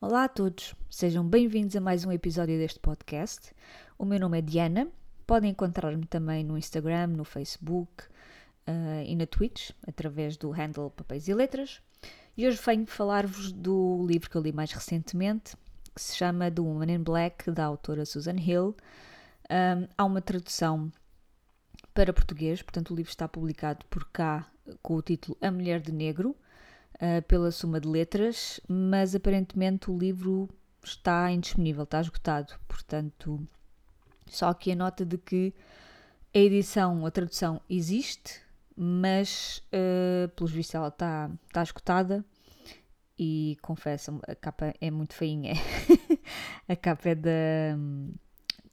Olá a todos, sejam bem-vindos a mais um episódio deste podcast. O meu nome é Diana, podem encontrar-me também no Instagram, no Facebook uh, e na Twitch, através do handle Papéis e Letras. E hoje venho falar-vos do livro que eu li mais recentemente, que se chama The Woman in Black, da autora Susan Hill. Um, há uma tradução para português, portanto o livro está publicado por cá com o título A Mulher de Negro uh, pela Suma de Letras, mas aparentemente o livro está indisponível, está esgotado. Portanto, só aqui a nota de que a edição, a tradução existe, mas uh, pelos vistos ela está, está esgotada e confesso a capa é muito feinha. a capa é da.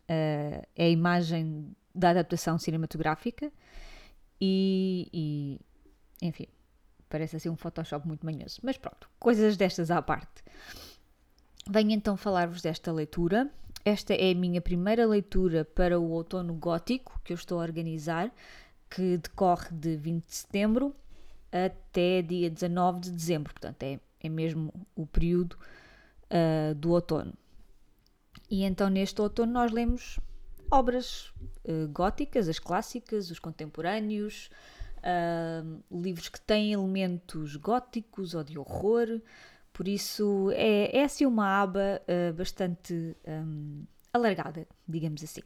Uh, é a imagem da adaptação cinematográfica e, e enfim, Parece assim um Photoshop muito manhoso. Mas pronto, coisas destas à parte. Venho então falar-vos desta leitura. Esta é a minha primeira leitura para o outono gótico que eu estou a organizar, que decorre de 20 de setembro até dia 19 de dezembro. Portanto, é, é mesmo o período uh, do outono. E então, neste outono, nós lemos obras uh, góticas, as clássicas, os contemporâneos, livros que têm elementos góticos ou de horror, por isso é, é assim uma aba uh, bastante um, alargada, digamos assim.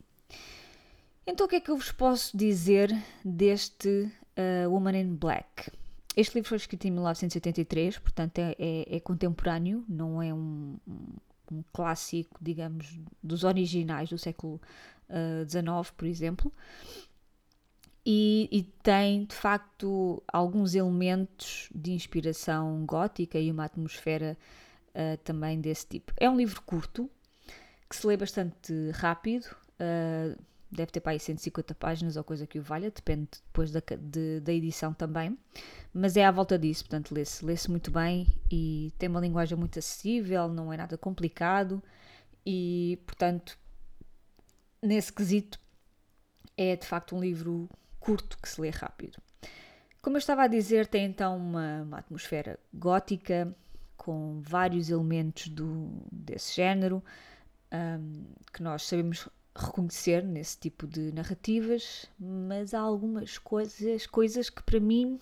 Então, o que é que eu vos posso dizer deste uh, Woman in Black? Este livro foi escrito em 1983, portanto é, é, é contemporâneo, não é um, um, clássico, digamos, dos originais do século XIX, uh, por exemplo e, e, tem de facto alguns elementos de inspiração gótica e uma atmosfera uh, também desse tipo. É um livro curto que se lê bastante rápido, uh, deve ter para aí 150 páginas ou coisa que o valha, depende depois da, de, da edição também, mas é à volta disso, portanto lê-se lê muito bem e tem uma linguagem muito acessível, não é nada complicado e portanto nesse quesito é de facto um livro curto que se lê rápido. Como eu estava a dizer, tem então uma, uma atmosfera gótica, com vários elementos do, desse género, um, que nós sabemos reconhecer nesse tipo de narrativas, mas há algumas coisas, coisas que para mim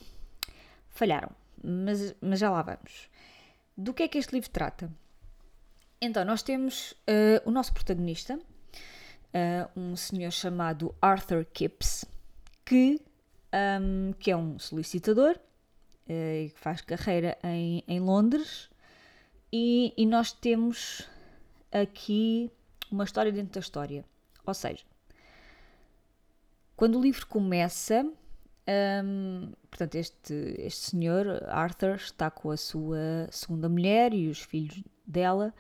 falharam. Mas, mas já lá vamos. Do que é que este livro trata? Então, nós temos uh, o nosso protagonista, uh, um senhor chamado Arthur Kipps, que, um, que é um solicitador uh, que faz carreira em, em Londres e, e, nós temos aqui uma história dentro da história. Ou seja, quando o livro começa, um, portanto, este, este senhor, Arthur, está com a sua segunda mulher e os filhos dela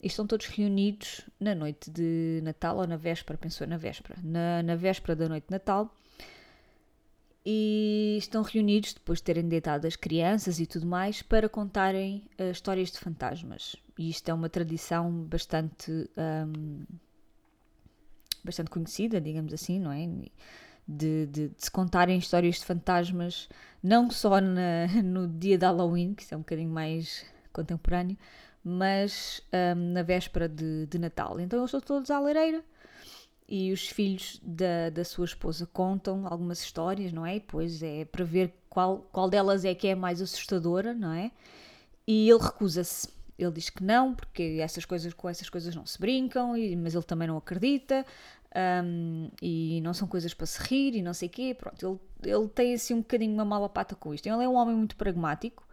e estão todos reunidos na noite de Natal ou na véspera, pensou na véspera, na, na véspera da noite de Natal e estão reunidos depois de terem deitado as crianças e tudo mais para contarem uh, histórias de fantasmas. E isto é uma tradição bastante, um, bastante conhecida, digamos assim, não é? De, de, de, se contarem histórias de fantasmas, não só na, no dia de Halloween, que isso é um bocadinho mais contemporâneo, mas um, na véspera de, de Natal. Então eles estão todos à lareira e os filhos da, da sua esposa contam algumas histórias, não é? E depois é para ver qual, qual delas é que é mais assustadora, não é? E ele recusa-se. Ele diz que não, porque essas coisas, com essas coisas não se brincam, e, mas ele também não acredita, um, e não são coisas para se rir, e não sei o quê. Pronto, ele, ele tem assim um bocadinho uma mala pata com isto. Ele é um homem muito pragmático,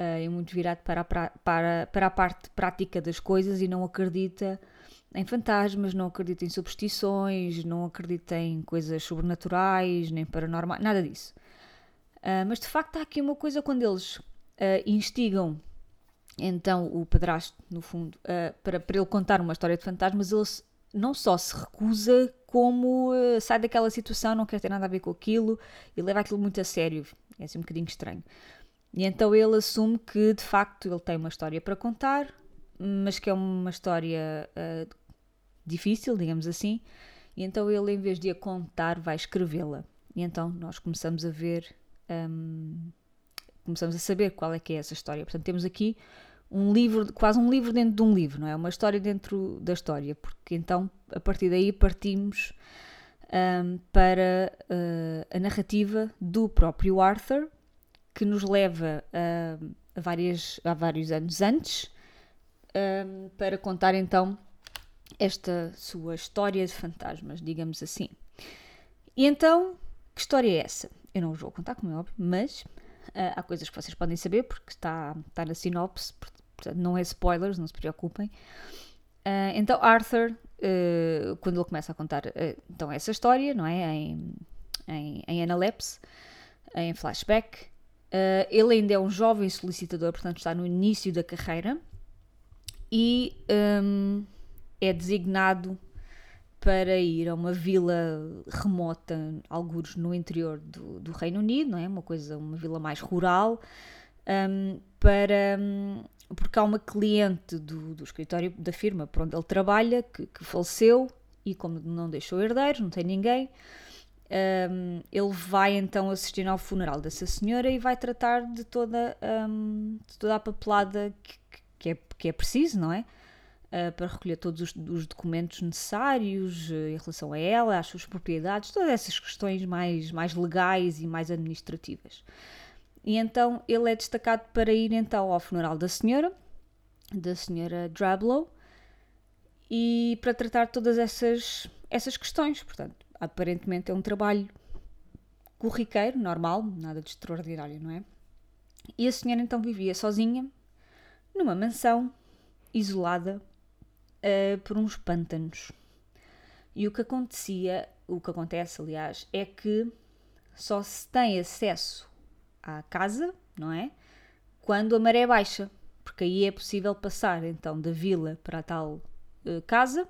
uh, e muito virado para a, para, para a parte prática das coisas, e não acredita em fantasmas, não acredita em superstições, não acredita em coisas sobrenaturais, nem paranormais, nada disso. Uh, mas de facto há aqui uma coisa quando eles uh, instigam então o padrasto, no fundo, uh, para, para ele contar uma história de fantasmas, ele não só se recusa, como sai daquela situação, não quer ter nada a ver com aquilo e leva aquilo muito a sério. É assim um bocadinho estranho. E então ele assume que de facto ele tem uma história para contar, mas que é uma história uh, difícil, digamos assim, e então ele, em vez de a contar, vai escrevê-la. E então nós começamos a ver, um, começamos a saber qual é que é essa história. Portanto, temos aqui um livro, quase um livro dentro de um livro, não é? Uma história dentro da história, porque então a partir daí partimos um, para uh, a narrativa do próprio Arthur, que nos leva a, a, várias, a vários anos antes, um, para contar então esta sua história de fantasmas, digamos assim. E então, que história é essa? Eu não vos vou contar, como é óbvio, mas uh, há coisas que vocês podem saber, porque está, está na sinopse, portanto não é spoilers, não se preocupem. Uh, então, Arthur, uh, quando ele começa a contar então essa história, não é? Em, em, em analepse, em flashback, ele ainda é um jovem solicitador, portanto está no início da carreira e um, é designado para ir a uma vila remota, alguns no interior do, do, Reino Unido, não é? Uma coisa, uma vila mais rural, um, para um, porque há uma cliente do, do, escritório da firma por onde ele trabalha que, que, faleceu e como não deixou herdeiros, não tem ninguém, um, ele vai então assistir ao funeral dessa senhora e vai tratar de toda, de toda a papelada que, que, é, que é preciso, não é? Uh, para recolher todos os, os documentos necessários uh, em relação a ela, às suas propriedades, todas essas questões mais, mais legais e mais administrativas. E então ele é destacado para ir então ao funeral da senhora, da senhora Drablow, e para tratar todas essas, essas questões. Portanto, aparentemente é um trabalho corriqueiro, normal, nada de extraordinário, não é? E a senhora então vivia sozinha, numa mansão, isolada, uh, por uns pântanos. E o que acontecia, o que acontece, aliás, é que só se tem acesso à casa, não é? Quando a maré baixa, porque aí é possível passar então da vila para a tal uh, casa,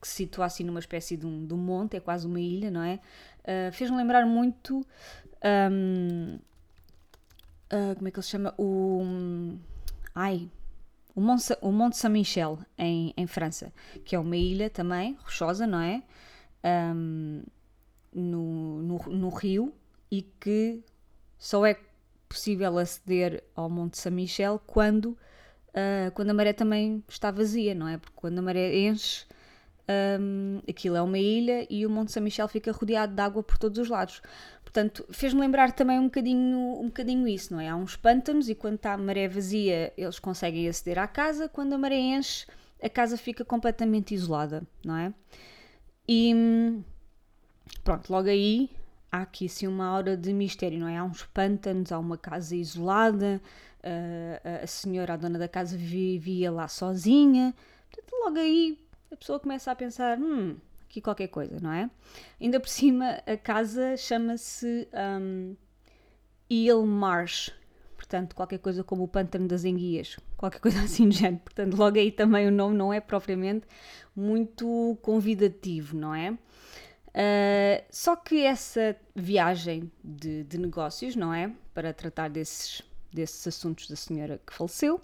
que se situa assim numa espécie de um, de um monte, é quase uma ilha, não é? Uh, Fez-me lembrar muito. Um, uh, como é que ele se chama? O. Um, ai, o Monte, o Monte Saint-Michel, em, em França, que é uma ilha também, rochosa, não é? Um, no, no, no, rio e que só é possível aceder ao Monte Saint-Michel quando, uh, quando a maré também está vazia, não é? Porque quando a maré enche, um, aquilo é uma ilha e o Monte Saint-Michel fica rodeado de água por todos os lados. Portanto, fez-me lembrar também um bocadinho, um bocadinho isso, não é? Há uns pântanos e quando está a maré vazia eles conseguem aceder à casa, quando a maré enche a casa fica completamente isolada, não é? E pronto, logo aí há aqui assim uma aura de mistério, não é? Há uns pântanos, há uma casa isolada, a, a senhora, a dona da casa vivia lá sozinha, portanto logo aí a pessoa começa a pensar, hum, aqui qualquer coisa, não é? Ainda por cima, a casa chama-se um, Marsh, portanto, qualquer coisa como o pântano das enguias, qualquer coisa assim do género. Portanto, logo aí também o nome não é propriamente muito convidativo, não é? Uh, só que essa viagem de, de, negócios, não é? Para tratar desses, desses assuntos da senhora que faleceu, uh,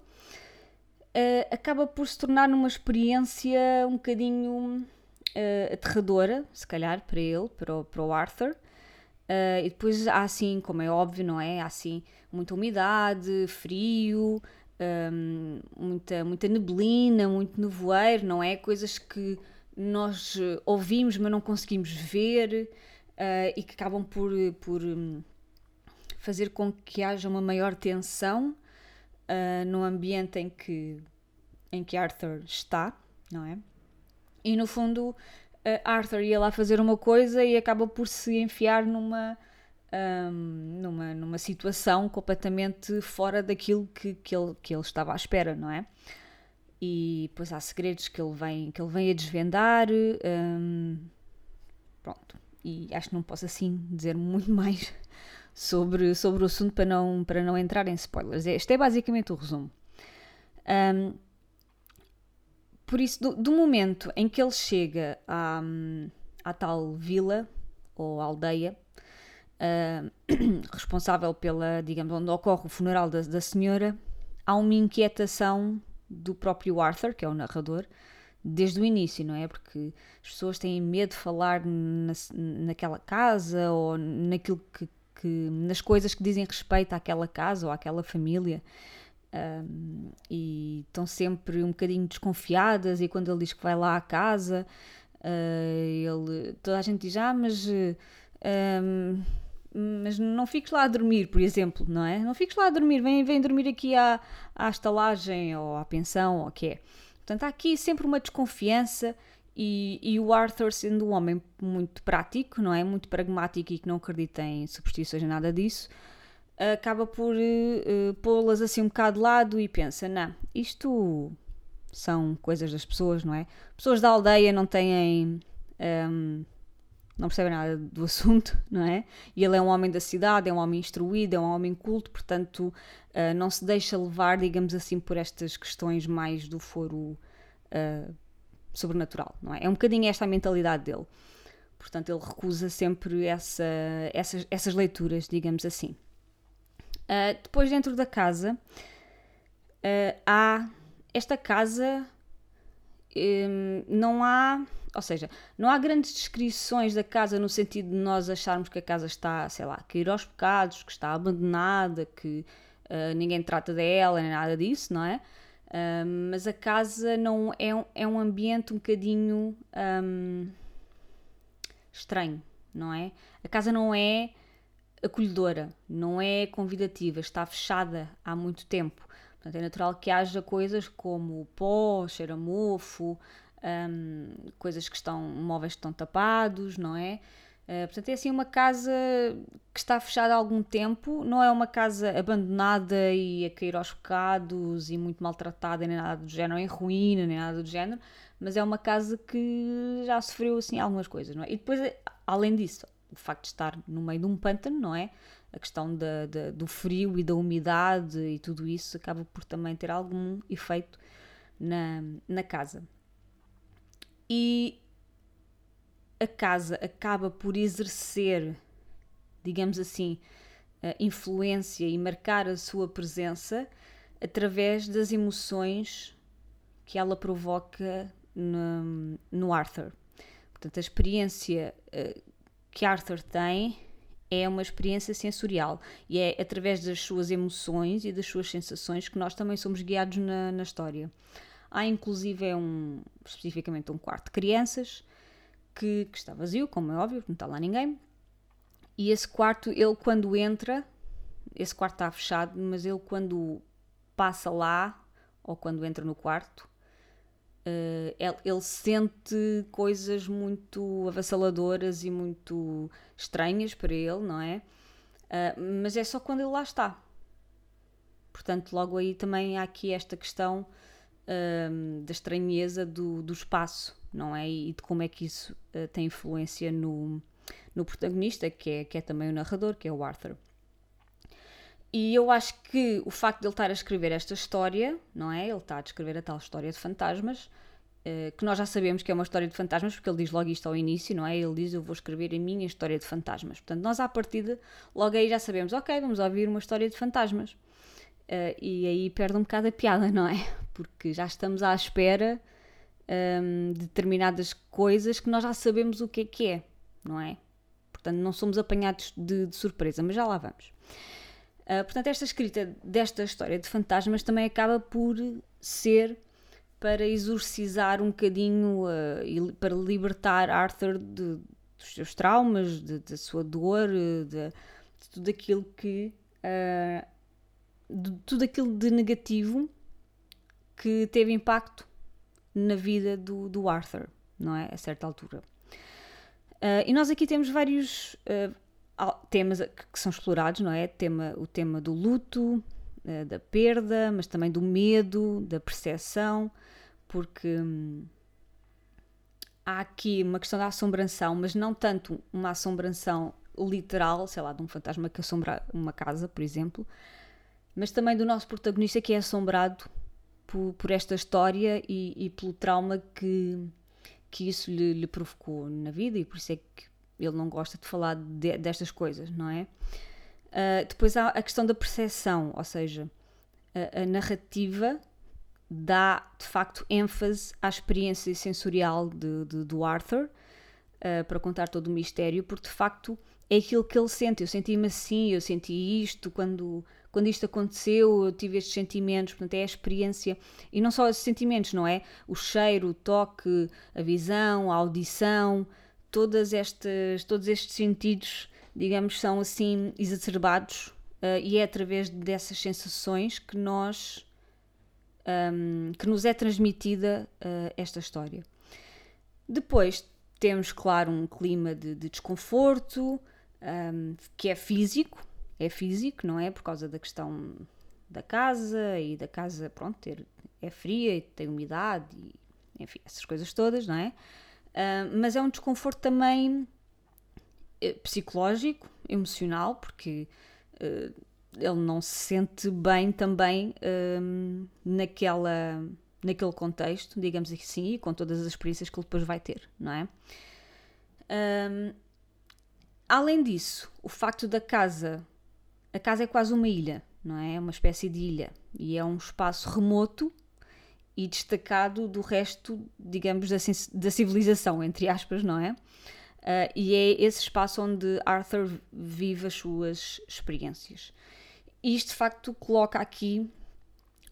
acaba por se tornar uma experiência um bocadinho uh, aterradora, se calhar, para ele, para o, para o Arthur. Uh, e depois há assim, como é óbvio, não é? Há assim muita umidade, frio, um, muita, muita neblina, muito nevoeiro, não é? Coisas que nós ouvimos, mas não conseguimos ver uh, e que acabam por, por um, fazer com que haja uma maior tensão uh, no ambiente em que, em que Arthur está, não é? E no fundo, Arthur ia lá fazer uma coisa e acaba por se enfiar numa, um, numa, numa situação completamente fora daquilo que, que, ele, que ele estava à espera, não é? E depois há segredos que ele vem, que ele vem a desvendar. Um, pronto. E acho que não posso assim dizer muito mais sobre, sobre o assunto para não, para não entrar em spoilers. Este é basicamente o resumo. Um, por isso, do, do, momento em que ele chega à, à tal vila ou aldeia, uh, responsável pela, digamos, onde ocorre o funeral da, da senhora, há uma inquietação do próprio Arthur, que é o narrador, desde o início, não é? Porque as pessoas têm medo de falar na, naquela casa ou naquilo que, que, nas coisas que dizem respeito àquela casa ou àquela família um, e estão sempre um bocadinho desconfiadas. E quando ele diz que vai lá à casa, uh, ele, toda a gente diz: Ah, mas. Um, mas não fiques lá a dormir, por exemplo, não é? Não fiques lá a dormir, vem, vem dormir aqui à, à estalagem ou à pensão ou o que é. Portanto, há aqui sempre uma desconfiança e, e, o Arthur, sendo um homem muito prático, não é? Muito pragmático e que não acredita em superstições nada disso, acaba por uh, pô-las assim um bocado de lado e pensa: não, isto são coisas das pessoas, não é? Pessoas da aldeia não têm. Um, não percebem nada do assunto, não é? E ele é um homem da cidade, é um homem instruído, é um homem culto, portanto uh, não se deixa levar, digamos assim, por estas questões mais do foro uh, sobrenatural, não é? É um bocadinho esta a mentalidade dele. Portanto, ele recusa sempre essa, essas, essas leituras, digamos assim. Uh, depois, dentro da casa, há esta casa, um, não há ou seja, não há grandes descrições da casa no sentido de nós acharmos que a casa está, sei lá, a cair aos pecados, que está abandonada, que uh, ninguém trata dela, nem nada disso, não é? Uh, mas a casa não é, um, é um ambiente um bocadinho um, estranho, não é? A casa não é acolhedora, não é convidativa, está fechada há muito tempo. Portanto, é natural que haja coisas como pó, cheiro a mofo, um, coisas que estão, móveis que estão tapados, não é? Uh, portanto, é assim uma casa que está fechada há algum tempo, não é uma casa abandonada e a cair aos bocados e muito maltratada, nem nada do género, em ruína, nem nada do género, mas é uma casa que já sofreu assim algumas coisas, não é? E depois, além disso, o facto de estar no meio de um pântano, não é? A questão do frio e da umidade e tudo isso acaba por também ter algum efeito na, na casa e a casa acaba por exercer, digamos assim, influência e marcar a sua presença através das emoções que ela provoca no, no Arthur. Portanto, a experiência uh, que Arthur tem é uma experiência sensorial e é através das suas emoções e das suas sensações que nós também somos guiados na, na história. Há inclusive é um, especificamente um quarto de crianças que, que está vazio, como é óbvio, não está lá ninguém. E esse quarto, ele quando entra, esse quarto está fechado, mas ele quando passa lá, ou quando entra no quarto, uh, ele, ele, sente coisas muito avassaladoras e muito estranhas para ele, não é? Uh, mas é só quando ele lá está. Portanto, logo aí também há aqui esta questão um, da estranheza do, do espaço, não é? E de como é que isso uh, tem influência no, no protagonista, que é, que é também o narrador, que é o Arthur. E eu acho que o facto de ele estar a escrever esta história, não é? Ele está a descrever a tal história de fantasmas, uh, que nós já sabemos que é uma história de fantasmas, porque ele diz logo isto ao início, não é? Ele diz: Eu vou escrever a minha história de fantasmas. Portanto, nós à partida, logo aí já sabemos: Ok, vamos ouvir uma história de fantasmas. Uh, e aí perde um bocado a piada, não é? Porque já estamos à espera um, de determinadas coisas que nós já sabemos o que é que é, não é? Portanto, não somos apanhados de, de surpresa, mas já lá vamos. Uh, portanto, esta escrita desta história de fantasmas também acaba por ser para exorcizar um bocadinho, uh, e para libertar Arthur de, dos seus traumas, da sua dor, de, de, tudo aquilo que uh, de tudo aquilo de negativo que teve impacto na vida do, do Arthur, não é? A certa altura. Uh, e nós aqui temos vários uh, temas que, são explorados, não é? Tema, o tema do luto, uh, da perda, mas também do medo, da percepção, porque hum, há aqui uma questão da assombração, mas não tanto uma assombração literal, sei lá, de um fantasma que assombra uma casa, por exemplo, mas também do nosso protagonista que é assombrado por, por esta história e, e, pelo trauma que, que isso lhe, lhe, provocou na vida e por isso é que ele não gosta de falar de, destas coisas, não é? Uh, depois há a questão da percepção, ou seja, a, a narrativa dá de facto ênfase à experiência sensorial de, de do Arthur uh, para contar todo o mistério, porque de facto é aquilo que ele sente. Eu senti-me assim, eu senti isto quando quando isto aconteceu, eu tive estes sentimentos, portanto, é a experiência, e não só esses sentimentos, não é? O cheiro, o toque, a visão, a audição, todas estas, todos estes sentidos, digamos, são assim exacerbados, uh, e é através dessas sensações que nós. Um, que nos é transmitida uh, esta história. Depois temos, claro, um clima de, de desconforto, um, que é físico, é físico, não é? Por causa da questão da casa e da casa, pronto, ter, é fria e tem umidade e, enfim, essas coisas todas, não é? Uh, mas é um desconforto também uh, psicológico, emocional, porque uh, ele não se sente bem também naquela, naquele contexto, digamos assim, e com todas as experiências que ele depois vai ter, não é? Um, além disso, o facto da casa, a casa é quase uma ilha, não é? É uma espécie de ilha e é um espaço remoto e destacado do resto, digamos, da, da civilização, entre aspas, não é? Uh, e é esse espaço onde Arthur vive as suas experiências. E isto de facto coloca aqui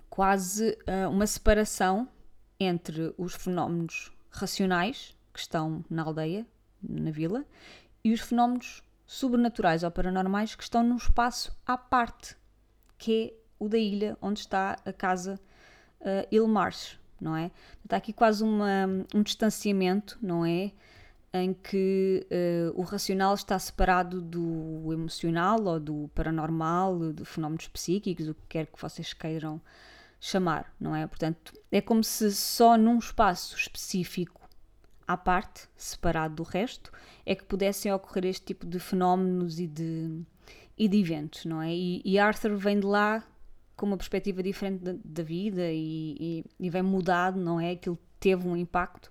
quase uh, uma separação entre os fenómenos racionais que estão na aldeia na vila, e os fenómenos sobrenaturais ou paranormais que estão num espaço à parte, que é o da ilha onde está a casa uh, Ilmarsh, não é? Está aqui quase uma, um distanciamento, não é? Em que uh, o racional está separado do emocional ou do paranormal, de fenómenos psíquicos, o que quer que vocês queiram chamar, não é? Portanto, é como se só num espaço específico à parte, separado do resto, é que pudessem ocorrer este tipo de fenómenos e de, e de eventos, não é? E, e Arthur vem de lá com uma perspectiva diferente da, da vida e, e, e, vem mudado, não é? Aquilo teve um impacto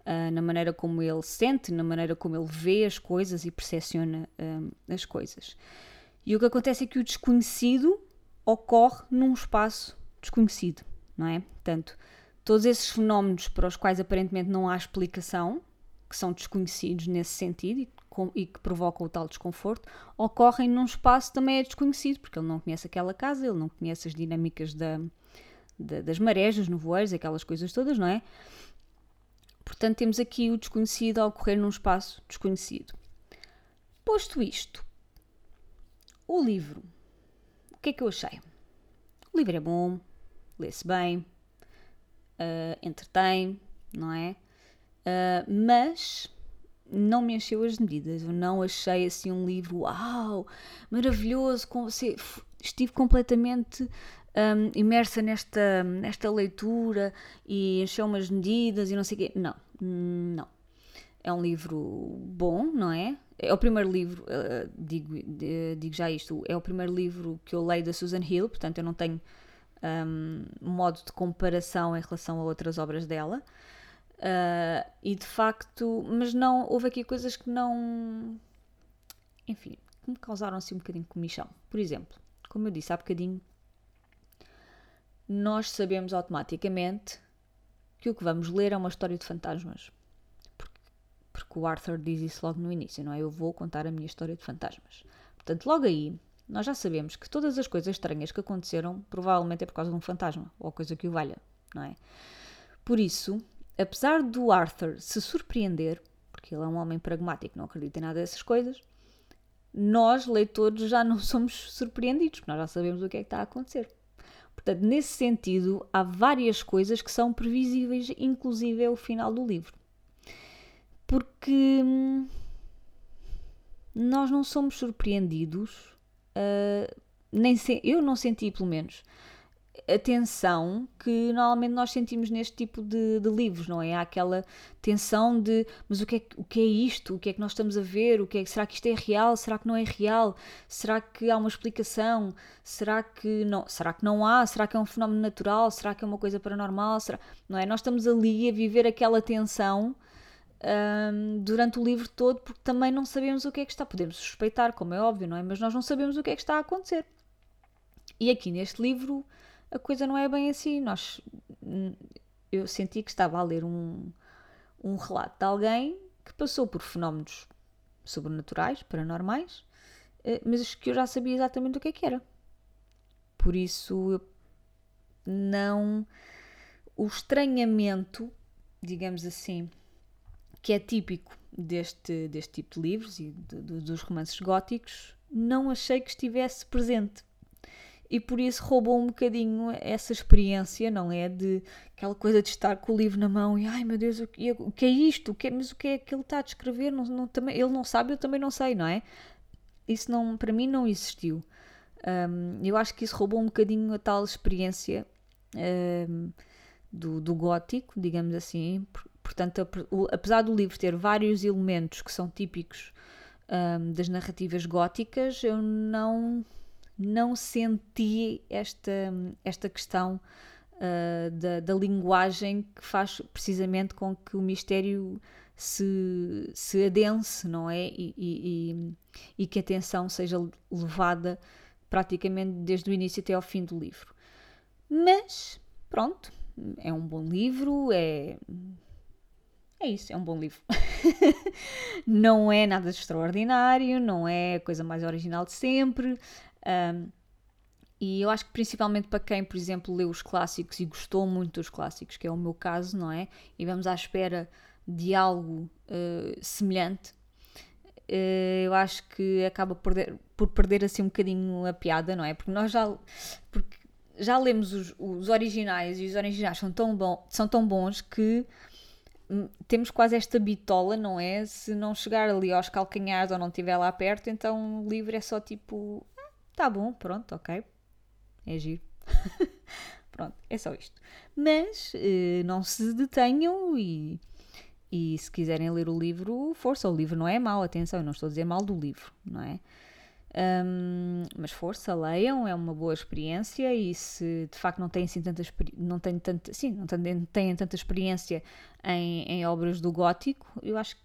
uh, na maneira como ele sente, na maneira como ele vê as coisas e percepciona uh, as coisas. E o que acontece é que o desconhecido ocorre num espaço desconhecido, não é? Portanto, Todos esses fenómenos para os quais aparentemente não há explicação, que são desconhecidos nesse sentido e, com, e que provocam o tal desconforto, ocorrem num espaço também é desconhecido, porque ele não conhece aquela casa, ele não conhece as dinâmicas da, da, das marés, dos nevoeiros, aquelas coisas todas, não é? Portanto, temos aqui o desconhecido a ocorrer num espaço desconhecido. Posto isto, o livro, o que é que eu achei? O livro é bom, lê-se bem, uh, entretém, não é? Uh, mas não me encheu as medidas. Eu não achei assim um livro, uau, maravilhoso, com você. Estive completamente um, imersa nesta, nesta leitura e encheu umas medidas e não sei o quê. Não, não. É um livro bom, não é? É o primeiro livro, uh, digo, uh, digo já isto, é o primeiro livro que eu leio da Susan Hill, portanto eu não tenho um, modo de comparação em relação a outras obras dela. Uh, e de facto, mas não, houve aqui coisas que não, enfim, que me causaram assim um bocadinho de comichão. Por exemplo, como eu disse há bocadinho, nós sabemos automaticamente que o que vamos ler é uma história de fantasmas. Porque, porque o Arthur diz isso logo no início, não é? Eu vou contar a minha história de fantasmas. Portanto, logo aí nós já sabemos que todas as coisas estranhas que aconteceram provavelmente é por causa de um fantasma ou coisa que o valha, não é? Por isso, apesar do Arthur se surpreender, porque ele é um homem pragmático, não acredita em nada dessas coisas, nós, leitores, já não somos surpreendidos, porque nós já sabemos o que é que está a acontecer. Portanto, nesse sentido, há várias coisas que são previsíveis, inclusive é o final do livro. Porque hum, nós não somos surpreendidos uh, nem se, eu não senti, pelo menos, a tensão que normalmente nós sentimos neste tipo de, de, livros, não é? Há aquela tensão de mas o que, é, o que é isto? O que é que nós estamos a ver? O que é, será que isto é real? Será que não é real? Será que há uma explicação? Será que não, será que não há? Será que é um fenómeno natural? Será que é uma coisa paranormal? Será, não é? Nós estamos ali a viver aquela tensão um, durante o livro todo, porque também não sabemos o que é que está. Podemos suspeitar, como é óbvio, não é? Mas nós não sabemos o que é que está a acontecer. E aqui neste livro a coisa não é bem assim. Nós, eu senti que estava a ler um, um relato de alguém que passou por fenómenos sobrenaturais, paranormais, eh, mas que eu já sabia exatamente o que é que era. por isso não o estranhamento, digamos assim, que é típico deste, deste tipo de livros e de, de, dos romances góticos, não achei que estivesse presente. E por isso roubou um bocadinho essa experiência, não é? De aquela coisa de estar com o livro na mão e ai meu Deus, o que é, o que é isto? O que é, mas o que é que ele está a descrever? Não, não, também, ele não sabe, eu também não sei, não é? Isso não, para mim não existiu. Um, eu acho que isso roubou um bocadinho a tal experiência um, do, do gótico, digamos assim. Portanto, apesar do livro ter vários elementos que são típicos um, das narrativas góticas, eu não, não senti esta, esta questão uh, da, da linguagem que faz precisamente com que o mistério se, se adense, não é? E, e, e, que a atenção seja levada praticamente desde o início até ao fim do livro. Mas, pronto, é um bom livro, é. É isso, é um bom livro. não é nada extraordinário, não é a coisa mais original de sempre. Um, e eu acho que principalmente para quem, por exemplo, leu os clássicos e gostou muito dos clássicos, que é o meu caso, não é? E vamos à espera de algo uh, semelhante, uh, eu acho que acaba por perder, por perder assim um bocadinho a piada, não é? Porque nós já. Porque já lemos os, os originais e os originais são tão, bom, são tão bons que hum, temos quase esta bitola, não é? Se não chegar ali aos calcanhares ou não estiver lá perto, então o livro é só tipo, tá bom, pronto, ok, é giro. pronto, é só isto. Mas eh, não se detenham e, e se quiserem ler o livro, força, o livro não é mau, atenção, eu não estou a dizer mal do livro, não é? Um, mas força, leiam, é uma boa experiência e se de facto não têm assim tanta não têm tanta, sim, não têm, têm tanta experiência em, em, obras do gótico, eu acho que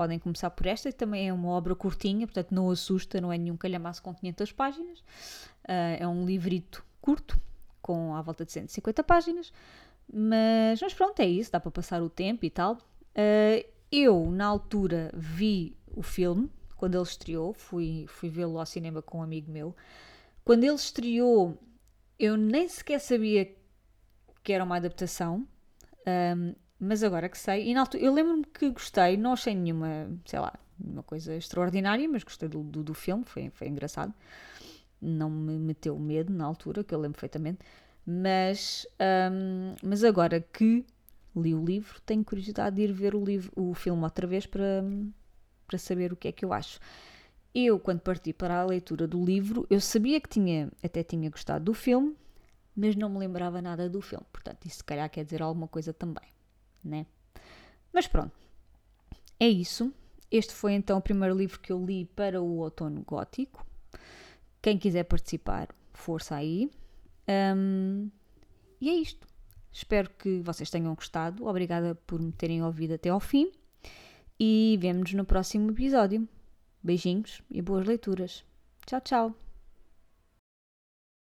podem começar por esta, que também é uma obra curtinha, portanto não assusta, não é nenhum calhamaço com 500 páginas, uh, é um livrito curto, com à volta de 150 páginas, mas, mas pronto, é isso, dá para passar o tempo e tal. Uh, eu, na altura, vi o filme, quando ele estreou, fui, fui vê-lo ao cinema com um amigo meu. Quando ele estreou, eu nem sequer sabia que era uma adaptação, um, mas agora que sei, altura, eu lembro-me que gostei, não achei nenhuma, sei lá, uma coisa extraordinária, mas gostei do, do, do filme, foi, foi engraçado. Não me meteu medo na altura, que eu lembro perfeitamente, mas, um, mas agora que li o livro, tenho curiosidade de ir ver o, livro, o filme outra vez para, para saber o que é que eu acho. Eu, quando parti para a leitura do livro, eu sabia que tinha, até tinha gostado do filme, mas não me lembrava nada do filme. Portanto, isso se calhar quer dizer alguma coisa também, né? Mas pronto, é isso. Este foi então o primeiro livro que eu li para o outono gótico. Quem quiser participar, força aí. Um, e é isto. Espero que vocês tenham gostado. Obrigada por me terem ouvido até ao fim e vemo-nos no próximo episódio. Beijinhos e boas leituras. Tchau, tchau!